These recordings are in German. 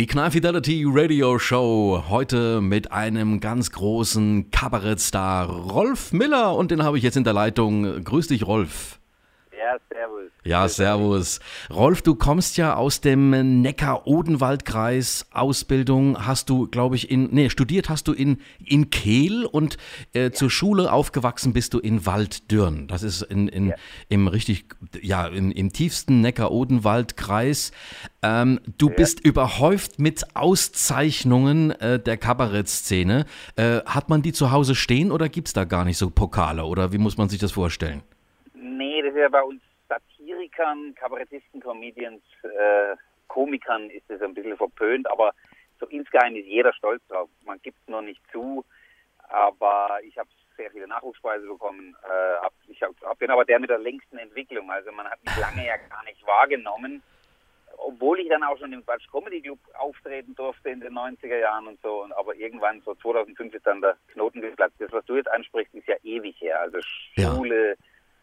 Die Knall Fidelity Radio Show heute mit einem ganz großen Kabarettstar Rolf Miller und den habe ich jetzt in der Leitung. Grüß dich, Rolf. Ja, servus. Ja, servus. Rolf, du kommst ja aus dem Neckar-Odenwald-Kreis. Ausbildung hast du, glaube ich, in, nee, studiert hast du in, in Kehl und äh, ja. zur Schule aufgewachsen bist du in Walddürn. Das ist in, in, ja. im richtig, ja, in, im tiefsten Neckar-Odenwald-Kreis. Ähm, du ja. bist überhäuft mit Auszeichnungen äh, der Kabarettszene. Äh, hat man die zu Hause stehen oder gibt es da gar nicht so Pokale oder wie muss man sich das vorstellen? ja bei uns Satirikern, Kabarettisten, Comedians, äh, Komikern ist das ein bisschen verpönt, aber so insgeheim ist jeder stolz drauf. Man gibt es noch nicht zu, aber ich habe sehr viele Nachwuchspreise bekommen. Äh, hab, ich hab, bin aber der mit der längsten Entwicklung. Also man hat mich lange ja gar nicht wahrgenommen, obwohl ich dann auch schon im Quatsch Comedy Club auftreten durfte in den 90er Jahren und so. Und aber irgendwann so 2005 ist dann der Knoten geplatzt. Das, was du jetzt ansprichst, ist ja ewig her. Also Schule, ja.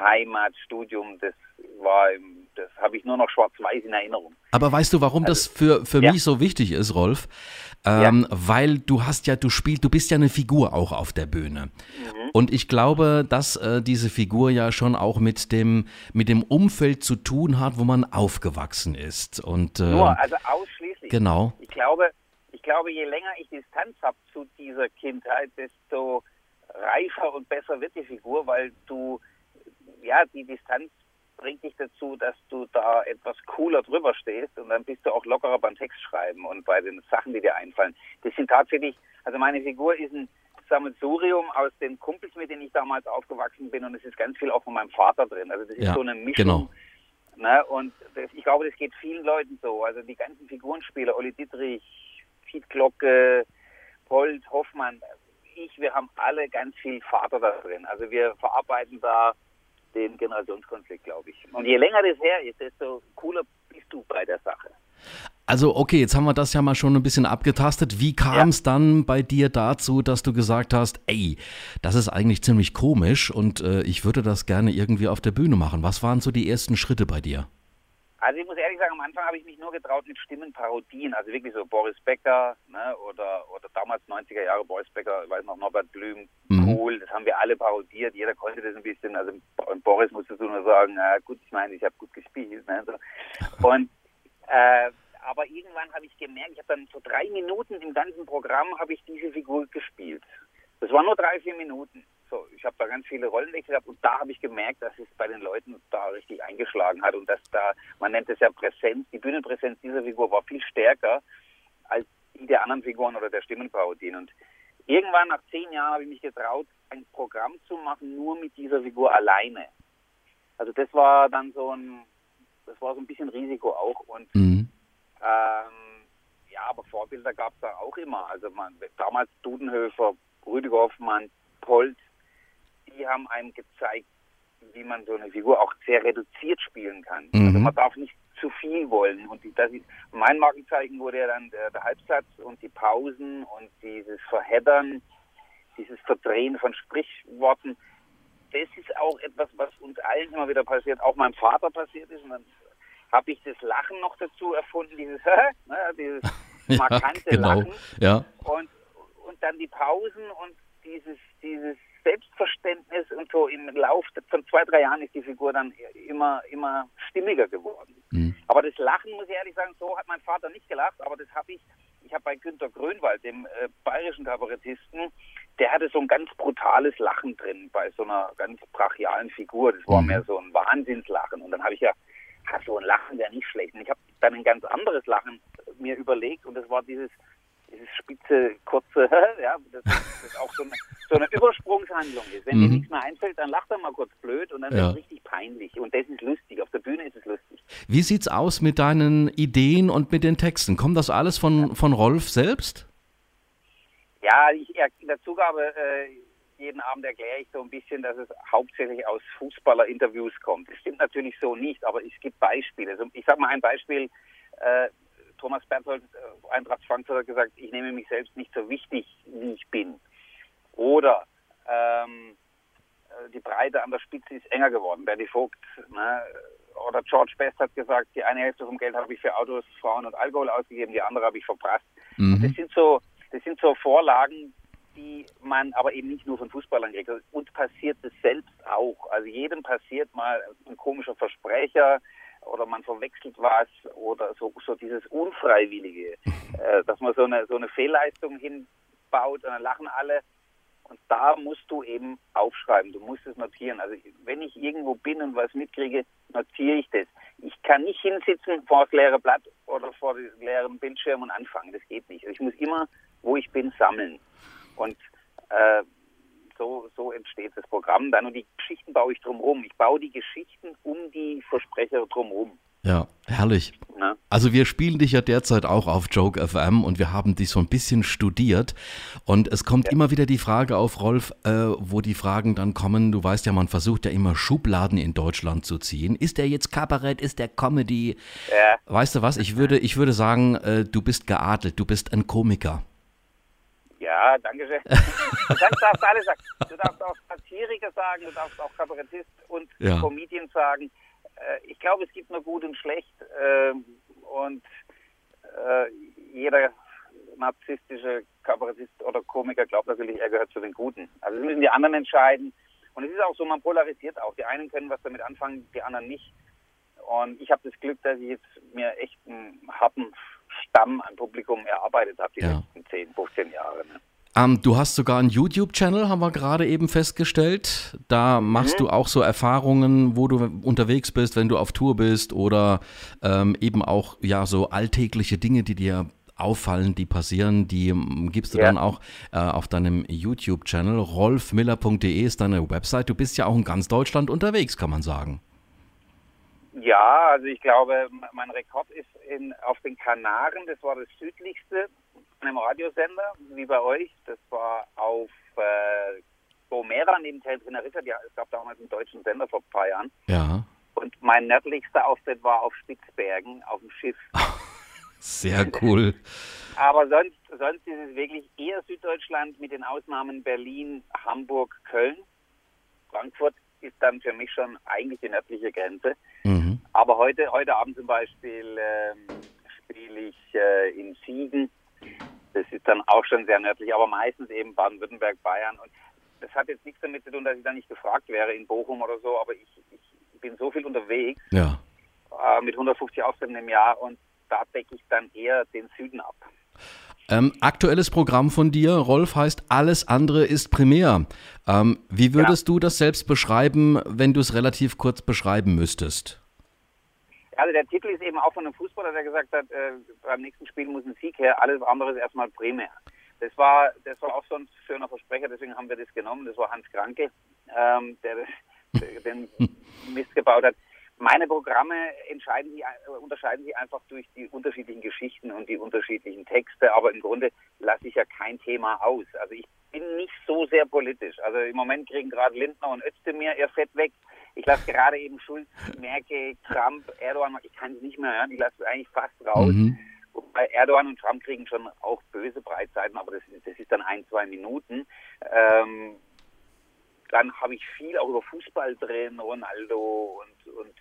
Heimatstudium, das war, das habe ich nur noch schwarz-weiß in Erinnerung. Aber weißt du, warum also, das für, für ja. mich so wichtig ist, Rolf? Ähm, ja. Weil du hast ja, du spielst, du bist ja eine Figur auch auf der Bühne. Mhm. Und ich glaube, dass äh, diese Figur ja schon auch mit dem, mit dem Umfeld zu tun hat, wo man aufgewachsen ist. Und, äh, Nur, also ausschließlich. Genau. Ich glaube, ich glaube, je länger ich Distanz habe zu dieser Kindheit, desto reifer und besser wird die Figur, weil du ja, die Distanz bringt dich dazu, dass du da etwas cooler drüber stehst und dann bist du auch lockerer beim Textschreiben und bei den Sachen, die dir einfallen. Das sind tatsächlich, also meine Figur ist ein Sammelsurium aus den Kumpels, mit denen ich damals aufgewachsen bin und es ist ganz viel auch von meinem Vater drin. Also das ist ja, so eine Mischung. Genau. Ne? Und das, ich glaube, das geht vielen Leuten so. Also die ganzen Figurenspieler, Olli Dietrich, Piet Glocke, Holt, Hoffmann, ich, wir haben alle ganz viel Vater da drin. Also wir verarbeiten da den Generationskonflikt, glaube ich. Und je länger das her ist, desto cooler bist du bei der Sache. Also okay, jetzt haben wir das ja mal schon ein bisschen abgetastet. Wie kam es ja. dann bei dir dazu, dass du gesagt hast, ey, das ist eigentlich ziemlich komisch und äh, ich würde das gerne irgendwie auf der Bühne machen. Was waren so die ersten Schritte bei dir? Also ich muss ehrlich sagen, am Anfang habe ich mich nur getraut mit Stimmenparodien, also wirklich so Boris Becker ne, oder, oder damals 90er Jahre Boris Becker, ich weiß noch, Norbert Blüm, mhm. cool, das haben wir alle parodiert, jeder konnte das ein bisschen, also Boris musstest du nur sagen, na gut, ich meine, ich habe gut gespielt. Ne, so. Und äh, aber irgendwann habe ich gemerkt, ich habe dann so drei Minuten im ganzen Programm habe ich diese Figur gespielt. Das waren nur drei, vier Minuten. So, ich habe da ganz viele Rollenwechsel gehabt und da habe ich gemerkt, dass es bei den Leuten da richtig eingeschlagen hat und dass da, man nennt es ja Präsenz, die Bühnenpräsenz dieser Figur war viel stärker als die der anderen Figuren oder der Stimmenparodien. Und irgendwann nach zehn Jahren habe ich mich getraut, ein Programm zu machen, nur mit dieser Figur alleine. Also das war dann so ein, das war so ein bisschen Risiko auch und mhm. ähm, ja, aber Vorbilder gab es da auch immer. Also man, damals Dudenhöfer, Rüdiger Hoffmann, Polt, die haben einem gezeigt, wie man so eine Figur auch sehr reduziert spielen kann. Mhm. Also man darf nicht zu viel wollen. Und die, das ist, mein Markenzeichen wurde ja dann der, der Halbsatz und die Pausen und dieses Verheddern, dieses Verdrehen von Sprichworten. Das ist auch etwas, was uns allen immer wieder passiert, auch meinem Vater passiert ist. Und dann habe ich das Lachen noch dazu erfunden, dieses, ne, dieses markante ja, genau. Lachen. Ja. Und, und dann die Pausen und dieses, dieses Selbstverständnis und so im Lauf von zwei, drei Jahren ist die Figur dann immer, immer stimmiger geworden. Mhm. Aber das Lachen, muss ich ehrlich sagen, so hat mein Vater nicht gelacht, aber das habe ich, ich habe bei Günter Grönwald, dem äh, bayerischen Kabarettisten, der hatte so ein ganz brutales Lachen drin bei so einer ganz brachialen Figur. Das war mhm. mehr so ein Wahnsinnslachen. Und dann habe ich ja, so ein Lachen wäre nicht schlecht. Und ich habe dann ein ganz anderes Lachen mir überlegt und das war dieses dieses spitze, kurze, ja, das, das auch so eine, so eine Übersprungshandlung ist. Wenn mhm. dir nichts mehr einfällt, dann lacht er mal kurz blöd und dann ja. wird es richtig peinlich. Und das ist lustig. Auf der Bühne ist es lustig. Wie sieht's aus mit deinen Ideen und mit den Texten? Kommt das alles von, von Rolf selbst? Ja, ich, in der Zugabe äh, jeden Abend erkläre ich so ein bisschen, dass es hauptsächlich aus Fußballerinterviews kommt. Das stimmt natürlich so nicht, aber es gibt Beispiele. Also ich sage mal ein Beispiel. Äh, Thomas Berthold, äh, Eintracht Frankfurt, hat gesagt, ich nehme mich selbst nicht so wichtig, wie ich bin. Oder ähm, äh, die Breite an der Spitze ist enger geworden. Bernie Vogt, ne? oder George Best hat gesagt, die eine Hälfte vom Geld habe ich für Autos, Frauen und Alkohol ausgegeben, die andere habe ich verprasst. Mhm. Das sind so, das sind so Vorlagen, die man aber eben nicht nur von Fußballern kriegt. Und passiert es selbst auch. Also jedem passiert mal ein komischer Versprecher oder man verwechselt was oder so, so dieses Unfreiwillige, äh, dass man so eine, so eine Fehlleistung hinbaut und dann lachen alle. Und da musst du eben aufschreiben, du musst es notieren. Also wenn ich irgendwo bin und was mitkriege, notiere ich das. Ich kann nicht hinsitzen vor das leere Blatt oder vor dem leeren Bildschirm und anfangen. Das geht nicht. Also ich muss immer, wo ich bin, sammeln. Und äh, so, so entsteht das Programm dann und die Geschichten baue ich drumherum. Ich baue die Geschichten um die Versprecher drumherum. Ja, herrlich. Also wir spielen dich ja derzeit auch auf Joke FM und wir haben dich so ein bisschen studiert und es kommt ja. immer wieder die Frage auf, Rolf, äh, wo die Fragen dann kommen, du weißt ja, man versucht ja immer Schubladen in Deutschland zu ziehen. Ist der jetzt Kabarett, ist der Comedy? Ja. Weißt du was, ich würde, ich würde sagen, äh, du bist geadelt, du bist ein Komiker. Ja, danke schön. Du kannst darfst alles sagen. Du darfst auch Satiriker sagen, du darfst auch Kabarettist und ja. Comedian sagen. Äh, ich glaube, es gibt nur gut und schlecht. Äh, äh, jeder narzisstische Kabarettist oder Komiker glaubt natürlich, er gehört zu den Guten. Also das müssen die anderen entscheiden. Und es ist auch so, man polarisiert auch. Die einen können was damit anfangen, die anderen nicht. Und ich habe das Glück, dass ich jetzt mir echt einen harten Stamm an Publikum erarbeitet habe, die ja. letzten 10, 15 Jahre. Ne? Ähm, du hast sogar einen YouTube-Channel, haben wir gerade eben festgestellt. Da machst mhm. du auch so Erfahrungen, wo du unterwegs bist, wenn du auf Tour bist oder ähm, eben auch ja so alltägliche Dinge, die dir auffallen, die passieren, die ähm, gibst du ja. dann auch äh, auf deinem YouTube-Channel. rolfmiller.de ist deine Website. Du bist ja auch in ganz Deutschland unterwegs, kann man sagen. Ja, also ich glaube, mein Rekord ist in, auf den Kanaren, das war das südlichste, einem Radiosender, wie bei euch. Das war auf äh, Gomera neben Teneriffa, ja, es gab damals einen deutschen Sender vor ein paar Jahren. Ja. Und mein nördlichster Auftritt war auf Spitzbergen, auf dem Schiff. Sehr cool. Aber sonst, sonst ist es wirklich eher Süddeutschland mit den Ausnahmen Berlin, Hamburg, Köln. Frankfurt ist dann für mich schon eigentlich die nördliche Grenze. Mhm. Aber heute, heute Abend zum Beispiel ähm, spiele ich äh, in Siegen. Das ist dann auch schon sehr nördlich, aber meistens eben Baden-Württemberg, Bayern. Und das hat jetzt nichts damit zu tun, dass ich da nicht gefragt wäre in Bochum oder so, aber ich, ich bin so viel unterwegs ja. äh, mit 150 Auftritten im Jahr und da decke ich dann eher den Süden ab. Ähm, aktuelles Programm von dir, Rolf, heißt Alles andere ist primär. Ähm, wie würdest ja. du das selbst beschreiben, wenn du es relativ kurz beschreiben müsstest? Also der Titel ist eben auch von einem Fußballer, der gesagt hat, äh, beim nächsten Spiel muss ein Sieg her, alles andere ist erstmal primär. Das war, das war auch so ein schöner Versprecher, deswegen haben wir das genommen. Das war Hans Kranke, ähm, der den Mist gebaut hat. Meine Programme entscheiden sich, äh, unterscheiden sich einfach durch die unterschiedlichen Geschichten und die unterschiedlichen Texte, aber im Grunde lasse ich ja kein Thema aus. Also ich bin nicht so sehr politisch. Also im Moment kriegen gerade Lindner und Özdemir ihr Fett weg. Ich lasse gerade eben Schulz, Merkel, Trump, Erdogan, ich kann es nicht mehr hören, ich lasse eigentlich fast raus. Mhm. Wobei Erdogan und Trump kriegen schon auch böse Breitseiten, aber das, das ist dann ein, zwei Minuten. Ähm, dann habe ich viel auch über Fußball drin, Ronaldo und, und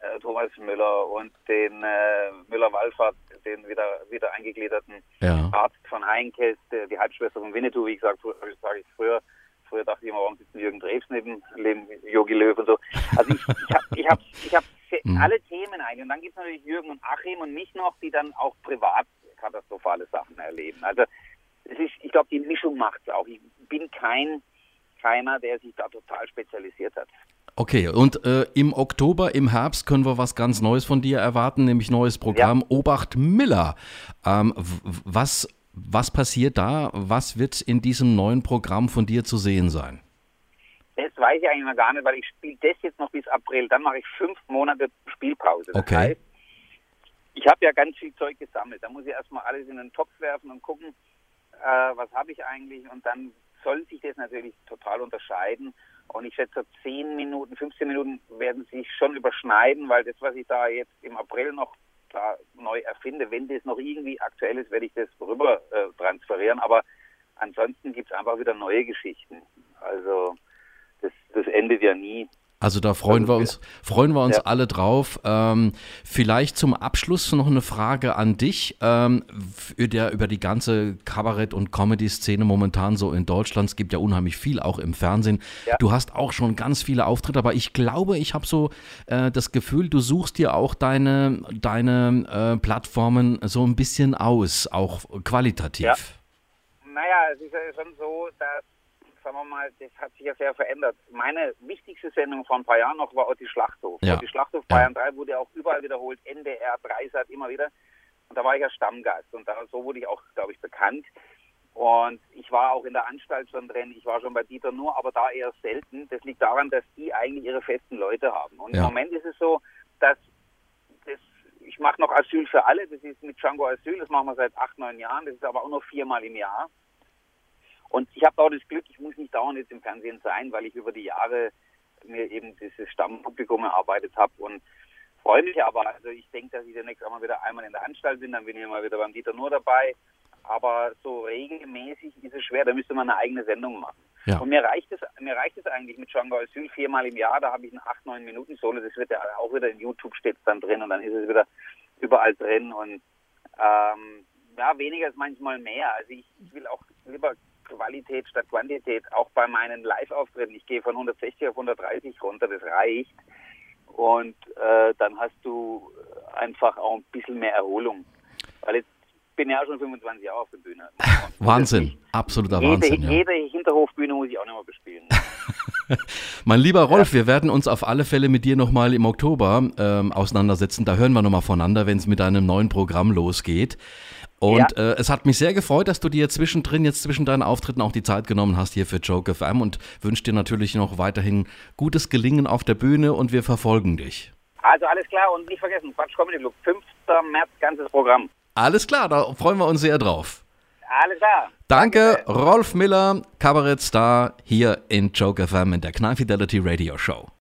äh, Thomas Müller und den äh, Müller-Wallfahrt, den wieder, wieder eingegliederten ja. Arzt von Heinkes, der, die Halbschwester von Winnetou, wie gesagt, sage ich früher. Früher dachte ich immer, warum sitzt Jürgen Drews neben, neben Jogi Löw und so. Also ich, ich habe ich hab, ich hab mhm. alle Themen eigentlich. Und dann gibt es natürlich Jürgen und Achim und mich noch, die dann auch privat katastrophale Sachen erleben. Also es ist, ich glaube, die Mischung macht es auch. Ich bin kein keiner, der sich da total spezialisiert hat. Okay, und äh, im Oktober, im Herbst können wir was ganz Neues von dir erwarten, nämlich neues Programm ja. Obacht Miller. Ähm, was, was passiert da? Was wird in diesem neuen Programm von dir zu sehen sein? Das weiß ich eigentlich noch gar nicht, weil ich spiele das jetzt noch bis April. Dann mache ich fünf Monate Spielpause. Das okay. Heißt, ich habe ja ganz viel Zeug gesammelt. Da muss ich erstmal alles in den Topf werfen und gucken, äh, was habe ich eigentlich. Und dann soll sich das natürlich total unterscheiden. Und ich schätze, 10 Minuten, 15 Minuten werden sich schon überschneiden, weil das, was ich da jetzt im April noch da neu erfinde, wenn das noch irgendwie aktuell ist, werde ich das rüber äh, transferieren. Aber ansonsten gibt es einfach wieder neue Geschichten. Also das, das endet ja nie. Also da freuen wir uns, freuen wir uns ja. alle drauf. Ähm, vielleicht zum Abschluss noch eine Frage an dich ähm, über, über, die ganze Kabarett- und Comedy-Szene momentan so in Deutschland. Es gibt ja unheimlich viel auch im Fernsehen. Ja. Du hast auch schon ganz viele Auftritte, aber ich glaube, ich habe so äh, das Gefühl, du suchst dir auch deine, deine äh, Plattformen so ein bisschen aus, auch qualitativ. Ja. Naja, es ist ja schon so, dass sagen wir mal, das hat sich ja sehr verändert. Meine wichtigste Sendung vor ein paar Jahren noch war Otti Schlachthof. Ja. Otti Schlachthof Bayern ja. 3 wurde auch überall wiederholt, NDR, Dreisat immer wieder. Und da war ich ja Stammgast und da, so wurde ich auch, glaube ich, bekannt. Und ich war auch in der Anstalt schon drin, ich war schon bei Dieter nur, aber da eher selten. Das liegt daran, dass die eigentlich ihre festen Leute haben. Und ja. im Moment ist es so, dass das, ich mache noch Asyl für alle, das ist mit Django Asyl, das machen wir seit acht, neun Jahren, das ist aber auch nur viermal im Jahr. Und ich habe auch das Glück, ich muss nicht dauernd jetzt im Fernsehen sein, weil ich über die Jahre mir eben dieses Stammpublikum erarbeitet habe und freue mich aber. Also ich denke, dass ich demnächst auch mal wieder einmal in der Anstalt bin, dann bin ich mal wieder beim Dieter Nur dabei. Aber so regelmäßig ist es schwer, da müsste man eine eigene Sendung machen. Ja. Und mir reicht es, mir reicht es eigentlich mit Django Asyl viermal im Jahr, da habe ich ein 8, 9 Minuten Solo, das wird ja auch wieder in YouTube steht dann drin und dann ist es wieder überall drin und ähm, ja, weniger ist manchmal mehr. Also ich, ich will auch lieber Qualität statt Quantität, auch bei meinen Live-Auftritten. Ich gehe von 160 auf 130 runter, das reicht. Und äh, dann hast du einfach auch ein bisschen mehr Erholung. Weil jetzt bin ich ja schon 25 Jahre auf der Bühne. Wahnsinn, absoluter jede, Wahnsinn. Ja. Jede Hinterhofbühne muss ich auch mehr bespielen. mein lieber Rolf, wir werden uns auf alle Fälle mit dir nochmal im Oktober ähm, auseinandersetzen. Da hören wir nochmal voneinander, wenn es mit deinem neuen Programm losgeht. Und ja. äh, es hat mich sehr gefreut, dass du dir zwischendrin, jetzt zwischen deinen Auftritten auch die Zeit genommen hast hier für Joke FM und wünsche dir natürlich noch weiterhin gutes Gelingen auf der Bühne und wir verfolgen dich. Also alles klar und nicht vergessen, Quatsch Comedy Club, 5. März, ganzes Programm. Alles klar, da freuen wir uns sehr drauf. Alles klar. Danke. Rolf Miller, Kabarettstar hier in Joke FM in der Knall Fidelity Radio Show.